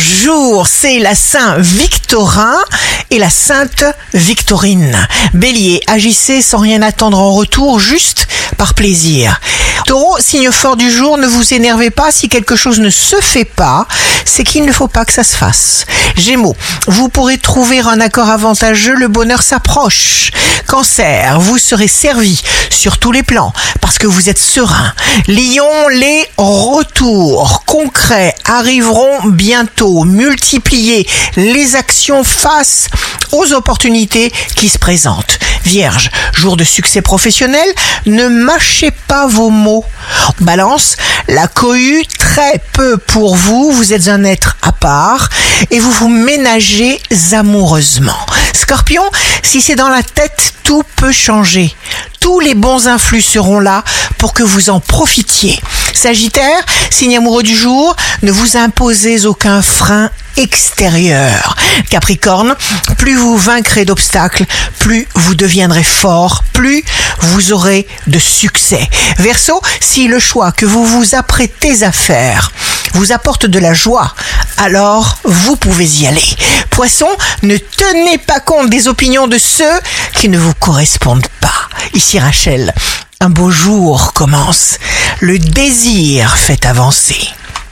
jour, c'est la Saint Victorin et la Sainte Victorine. Bélier, agissez sans rien attendre en retour, juste par plaisir. Taureau, signe fort du jour, ne vous énervez pas si quelque chose ne se fait pas, c'est qu'il ne faut pas que ça se fasse. Gémeaux, vous pourrez trouver un accord avantageux, le bonheur s'approche. Cancer, vous serez servi sur tous les plans parce que vous êtes serein. Lion, les retours concrets arriveront bientôt. Multipliez les actions face aux opportunités qui se présentent. Vierge, jour de succès professionnel, ne mâchez pas vos mots. Balance, la cohue très peu pour vous, vous êtes un être à part et vous vous ménagez amoureusement. Scorpion, si c'est dans la tête, tout peut changer. Tous les bons influx seront là pour que vous en profitiez. Sagittaire, signe amoureux du jour, ne vous imposez aucun frein extérieur. Capricorne, plus vous vaincrez d'obstacles, plus vous deviendrez fort, plus vous aurez de succès. Verseau, si le choix que vous vous apprêtez à faire vous apporte de la joie, alors vous pouvez y aller. Poisson, ne tenez pas compte des opinions de ceux qui ne vous correspondent pas. Ici Rachel, un beau jour commence. Le désir fait avancer.